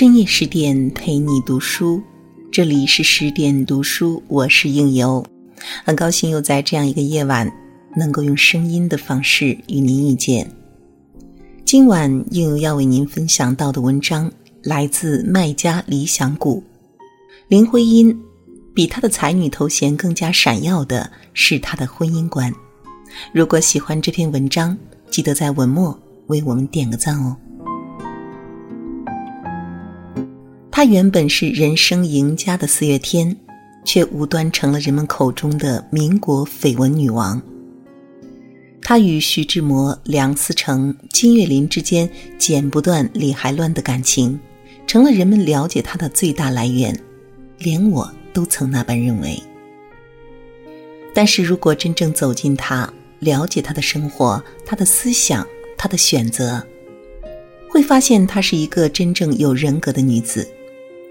深夜十点陪你读书，这里是十点读书，我是应由，很高兴又在这样一个夜晚，能够用声音的方式与您遇见。今晚应由要为您分享到的文章来自麦家理想谷，林徽因比她的才女头衔更加闪耀的是她的婚姻观。如果喜欢这篇文章，记得在文末为我们点个赞哦。她原本是人生赢家的四月天，却无端成了人们口中的民国绯闻女王。她与徐志摩、梁思成、金岳霖之间剪不断、理还乱的感情，成了人们了解她的最大来源。连我都曾那般认为。但是如果真正走进她，了解她的生活、她的思想、她的选择，会发现她是一个真正有人格的女子。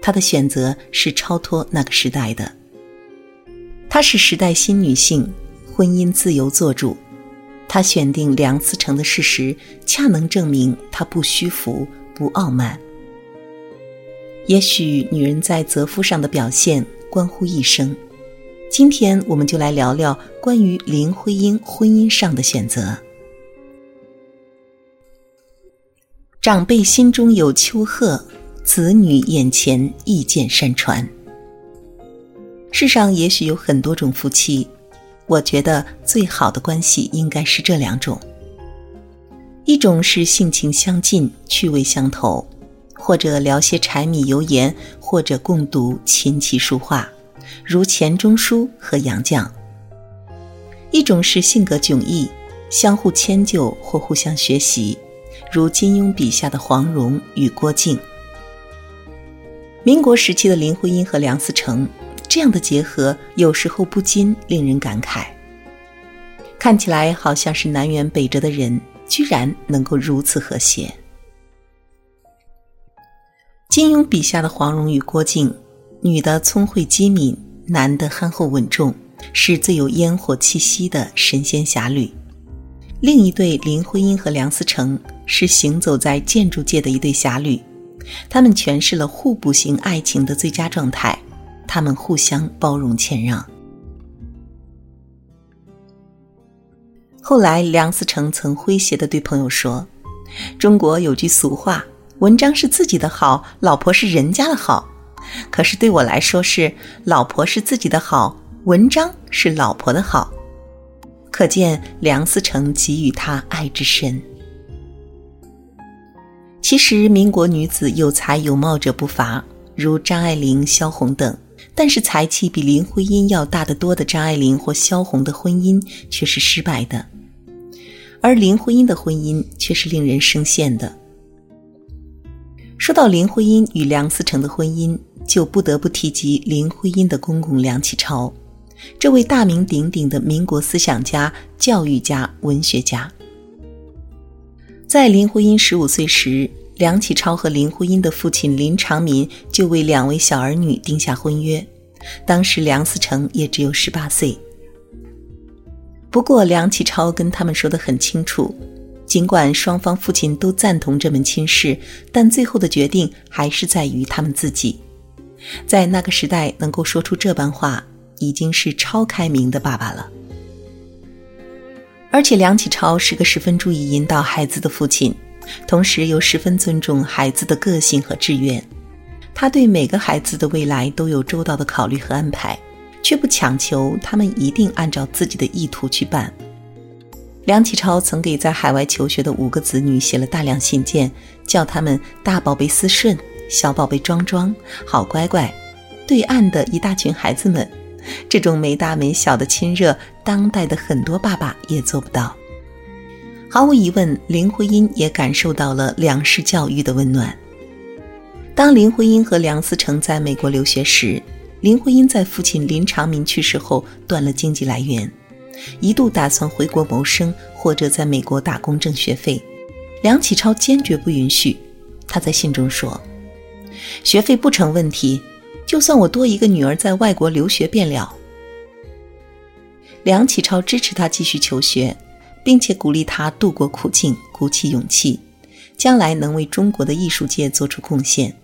她的选择是超脱那个时代的，她是时代新女性，婚姻自由做主。她选定梁思成的事实，恰能证明她不虚浮、不傲慢。也许女人在择夫上的表现关乎一生，今天我们就来聊聊关于林徽因婚姻上的选择。长辈心中有丘壑。子女眼前意见山川。世上也许有很多种夫妻，我觉得最好的关系应该是这两种：一种是性情相近、趣味相投，或者聊些柴米油盐，或者共读琴棋书画，如钱钟书和杨绛；一种是性格迥异，相互迁就或互相学习，如金庸笔下的黄蓉与郭靖。民国时期的林徽因和梁思成这样的结合，有时候不禁令人感慨。看起来好像是南辕北辙的人，居然能够如此和谐。金庸笔下的黄蓉与郭靖，女的聪慧机敏，男的憨厚稳重，是最有烟火气息的神仙侠侣。另一对林徽因和梁思成，是行走在建筑界的一对侠侣。他们诠释了互补型爱情的最佳状态，他们互相包容谦让。后来，梁思成曾诙谐的对朋友说：“中国有句俗话，文章是自己的好，老婆是人家的好。可是对我来说，是老婆是自己的好，文章是老婆的好。”可见梁思成给予他爱之深。其实，民国女子有才有貌者不乏，如张爱玲、萧红等。但是，才气比林徽因要大得多的张爱玲或萧红的婚姻却是失败的，而林徽因的婚姻却是令人生羡的。说到林徽因与梁思成的婚姻，就不得不提及林徽因的公公梁启超，这位大名鼎鼎的民国思想家、教育家、文学家。在林徽因十五岁时，梁启超和林徽因的父亲林长民就为两位小儿女定下婚约。当时梁思成也只有十八岁。不过梁启超跟他们说得很清楚，尽管双方父亲都赞同这门亲事，但最后的决定还是在于他们自己。在那个时代，能够说出这般话，已经是超开明的爸爸了。而且梁启超是个十分注意引导孩子的父亲，同时又十分尊重孩子的个性和志愿。他对每个孩子的未来都有周到的考虑和安排，却不强求他们一定按照自己的意图去办。梁启超曾给在海外求学的五个子女写了大量信件，叫他们大宝贝思顺，小宝贝庄庄，好乖乖。对岸的一大群孩子们。这种没大没小的亲热，当代的很多爸爸也做不到。毫无疑问，林徽因也感受到了梁氏教育的温暖。当林徽因和梁思成在美国留学时，林徽因在父亲林长民去世后断了经济来源，一度打算回国谋生或者在美国打工挣学费。梁启超坚决不允许。他在信中说：“学费不成问题。”就算我多一个女儿在外国留学便了。梁启超支持他继续求学，并且鼓励他度过苦境，鼓起勇气，将来能为中国的艺术界做出贡献。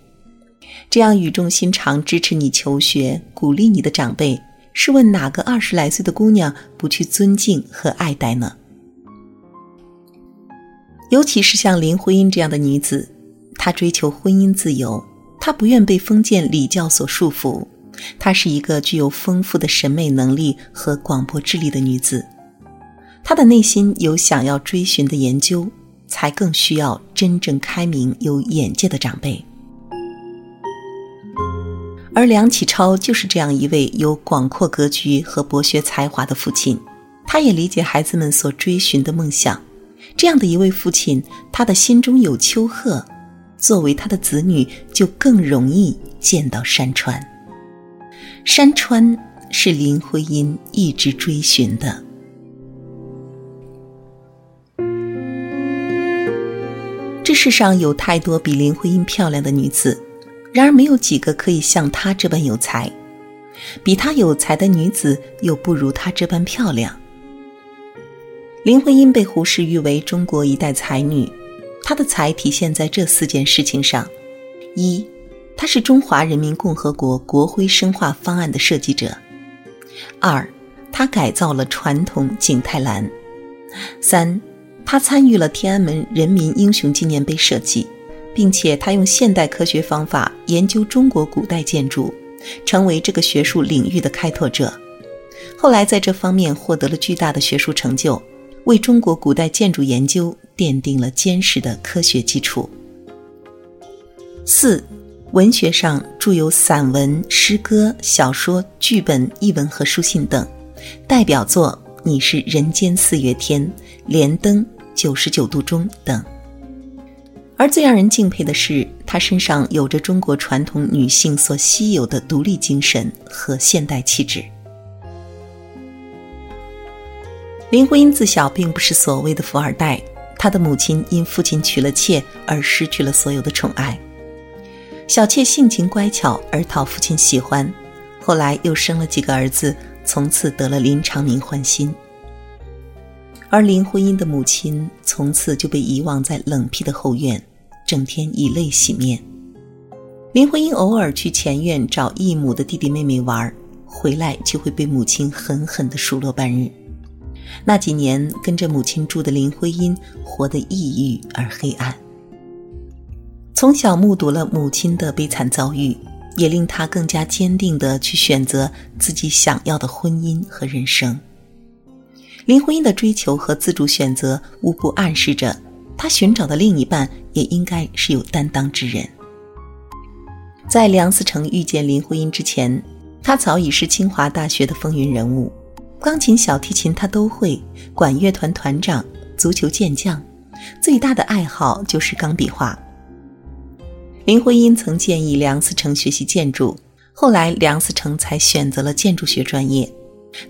这样语重心长支持你求学、鼓励你的长辈，试问哪个二十来岁的姑娘不去尊敬和爱戴呢？尤其是像林徽因这样的女子，她追求婚姻自由，她不愿被封建礼教所束缚，她是一个具有丰富的审美能力和广博智力的女子，她的内心有想要追寻的研究，才更需要真正开明、有眼界的长辈。而梁启超就是这样一位有广阔格局和博学才华的父亲，他也理解孩子们所追寻的梦想。这样的一位父亲，他的心中有丘壑，作为他的子女就更容易见到山川。山川是林徽因一直追寻的。这世上有太多比林徽因漂亮的女子。然而，没有几个可以像她这般有才。比她有才的女子，又不如她这般漂亮。林徽因被胡适誉为中国一代才女，他的才体现在这四件事情上：一，他是中华人民共和国国徽深化方案的设计者；二，他改造了传统景泰蓝；三，他参与了天安门人民英雄纪念碑设计。并且他用现代科学方法研究中国古代建筑，成为这个学术领域的开拓者。后来在这方面获得了巨大的学术成就，为中国古代建筑研究奠定了坚实的科学基础。四，文学上著有散文、诗歌、小说、剧本、译文和书信等，代表作《你是人间四月天》《莲灯》《九十九度钟》等。而最让人敬佩的是，她身上有着中国传统女性所稀有的独立精神和现代气质。林徽因自小并不是所谓的富二代，她的母亲因父亲娶了妾而失去了所有的宠爱。小妾性情乖巧而讨父亲喜欢，后来又生了几个儿子，从此得了林长民欢心。而林徽因的母亲从此就被遗忘在冷僻的后院，整天以泪洗面。林徽因偶尔去前院找异母的弟弟妹妹玩，回来就会被母亲狠狠地数落半日。那几年跟着母亲住的林徽因，活得抑郁而黑暗。从小目睹了母亲的悲惨遭遇，也令她更加坚定地去选择自己想要的婚姻和人生。林徽因的追求和自主选择，无不暗示着她寻找的另一半也应该是有担当之人。在梁思成遇见林徽因之前，她早已是清华大学的风云人物，钢琴、小提琴他都会，管乐团团长，足球健将，最大的爱好就是钢笔画。林徽因曾建议梁思成学习建筑，后来梁思成才选择了建筑学专业。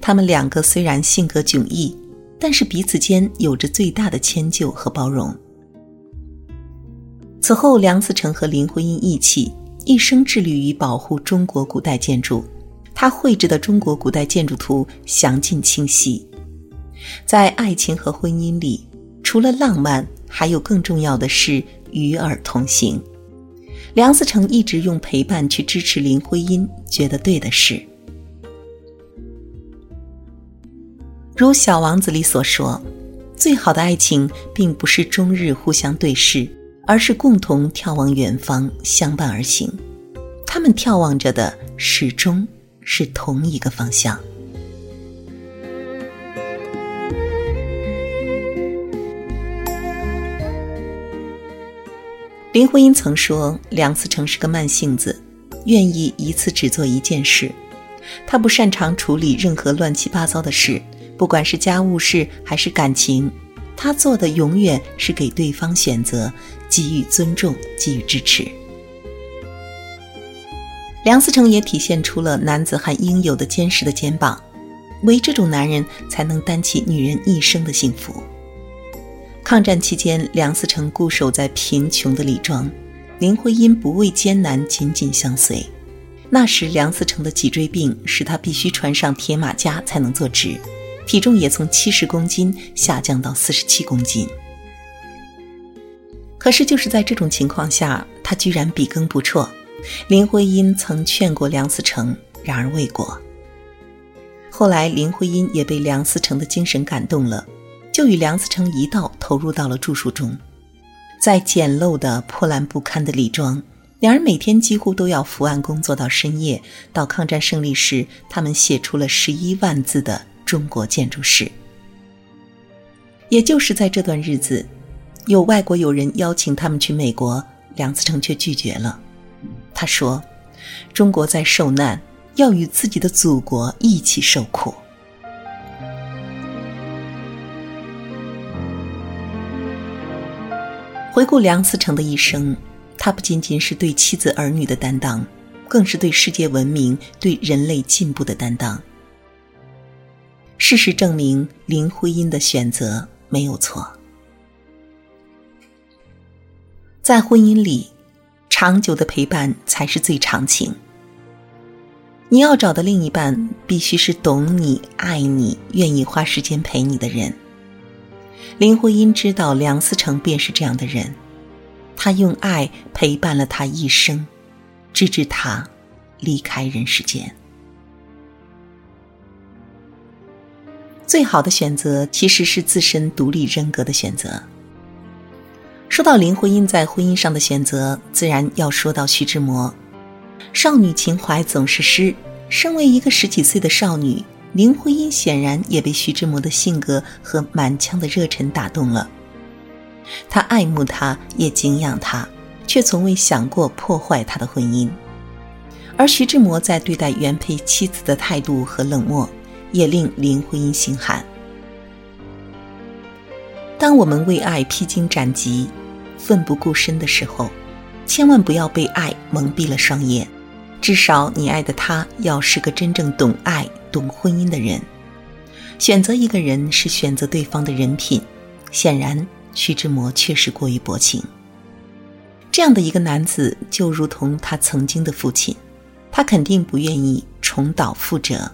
他们两个虽然性格迥异，但是彼此间有着最大的迁就和包容。此后，梁思成和林徽因一起，一生致力于保护中国古代建筑。他绘制的中国古代建筑图详尽清晰。在爱情和婚姻里，除了浪漫，还有更重要的是与尔同行。梁思成一直用陪伴去支持林徽因觉得对的事。如《小王子》里所说，最好的爱情并不是终日互相对视，而是共同眺望远方，相伴而行。他们眺望着的始终是同一个方向。林徽因曾说，梁思成是个慢性子，愿意一次只做一件事。他不擅长处理任何乱七八糟的事。不管是家务事还是感情，他做的永远是给对方选择，给予尊重，给予支持。梁思成也体现出了男子汉应有的坚实的肩膀，唯这种男人才能担起女人一生的幸福。抗战期间，梁思成固守在贫穷的李庄，林徽因不畏艰难，紧紧相随。那时，梁思成的脊椎病使他必须穿上铁马甲才能坐直。体重也从七十公斤下降到四十七公斤。可是，就是在这种情况下，他居然笔耕不辍，林徽因曾劝过梁思成，然而未果。后来，林徽因也被梁思成的精神感动了，就与梁思成一道投入到了著述中。在简陋的、破烂不堪的李庄，两人每天几乎都要伏案工作到深夜。到抗战胜利时，他们写出了十一万字的中国建筑史。也就是在这段日子，有外国友人邀请他们去美国，梁思成却拒绝了。他说：“中国在受难。”要与自己的祖国一起受苦。回顾梁思成的一生，他不仅仅是对妻子儿女的担当，更是对世界文明、对人类进步的担当。事实证明，林徽因的选择没有错。在婚姻里，长久的陪伴才是最长情。你要找的另一半必须是懂你、爱你、愿意花时间陪你的人。林徽因知道梁思成便是这样的人，他用爱陪伴了他一生，直至他离开人世间。最好的选择其实是自身独立人格的选择。说到林徽因在婚姻上的选择，自然要说到徐志摩。少女情怀总是诗。身为一个十几岁的少女，林徽因显然也被徐志摩的性格和满腔的热忱打动了。她爱慕他，也敬仰他，却从未想过破坏他的婚姻。而徐志摩在对待原配妻子的态度和冷漠，也令林徽因心寒。当我们为爱披荆斩棘、奋不顾身的时候，千万不要被爱蒙蔽了双眼。至少，你爱的他要是个真正懂爱、懂婚姻的人。选择一个人是选择对方的人品。显然，徐志摩确实过于薄情。这样的一个男子，就如同他曾经的父亲，他肯定不愿意重蹈覆辙。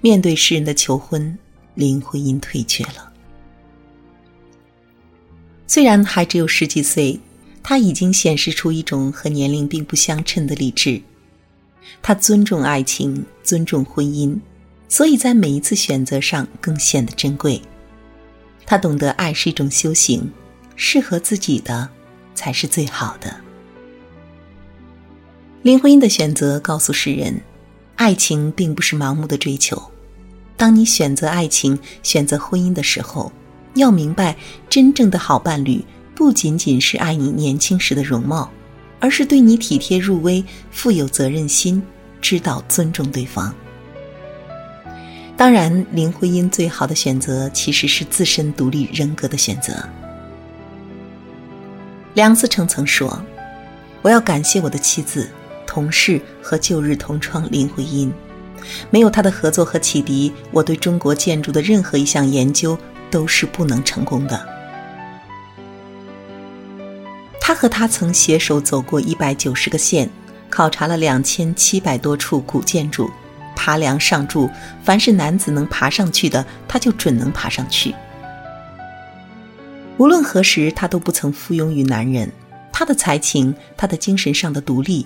面对世人的求婚，林徽因退却了。虽然还只有十几岁，他已经显示出一种和年龄并不相称的理智。他尊重爱情，尊重婚姻，所以在每一次选择上更显得珍贵。他懂得爱是一种修行，适合自己的才是最好的。林徽因的选择告诉世人，爱情并不是盲目的追求。当你选择爱情、选择婚姻的时候，要明白，真正的好伴侣不仅仅是爱你年轻时的容貌。而是对你体贴入微，富有责任心，知道尊重对方。当然，林徽因最好的选择其实是自身独立人格的选择。梁思成曾说：“我要感谢我的妻子、同事和旧日同窗林徽因，没有她的合作和启迪，我对中国建筑的任何一项研究都是不能成功的。”他和他曾携手走过一百九十个县，考察了两千七百多处古建筑，爬梁上柱，凡是男子能爬上去的，他就准能爬上去。无论何时，他都不曾附庸于男人。他的才情，他的精神上的独立，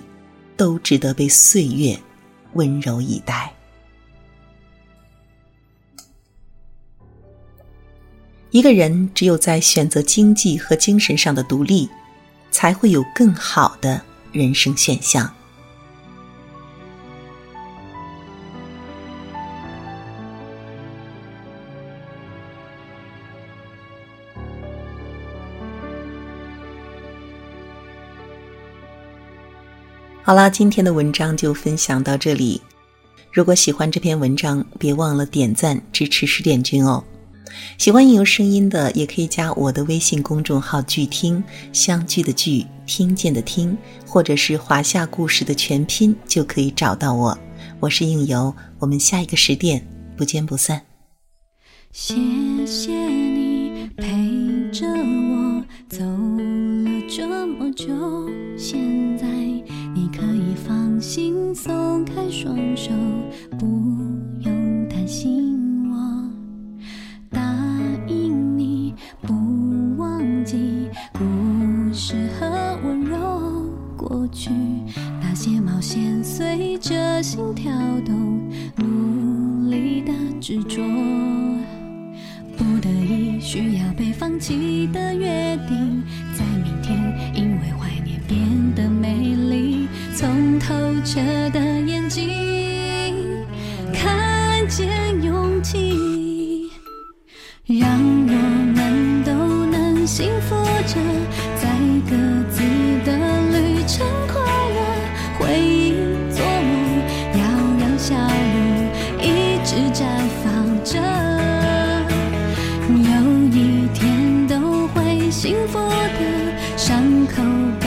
都值得被岁月温柔以待。一个人只有在选择经济和精神上的独立。才会有更好的人生选项。好啦，今天的文章就分享到这里。如果喜欢这篇文章，别忘了点赞支持十点君哦。喜欢有声音的，也可以加我的微信公众号“剧听相聚的聚听见的听”，或者是华夏故事的全拼，就可以找到我。我是应由，我们下一个十点不见不散。谢谢你陪着我走了这么久，现在你可以放心松开双手，不心跳动努力的执着。不得已需要被放弃的约定。口。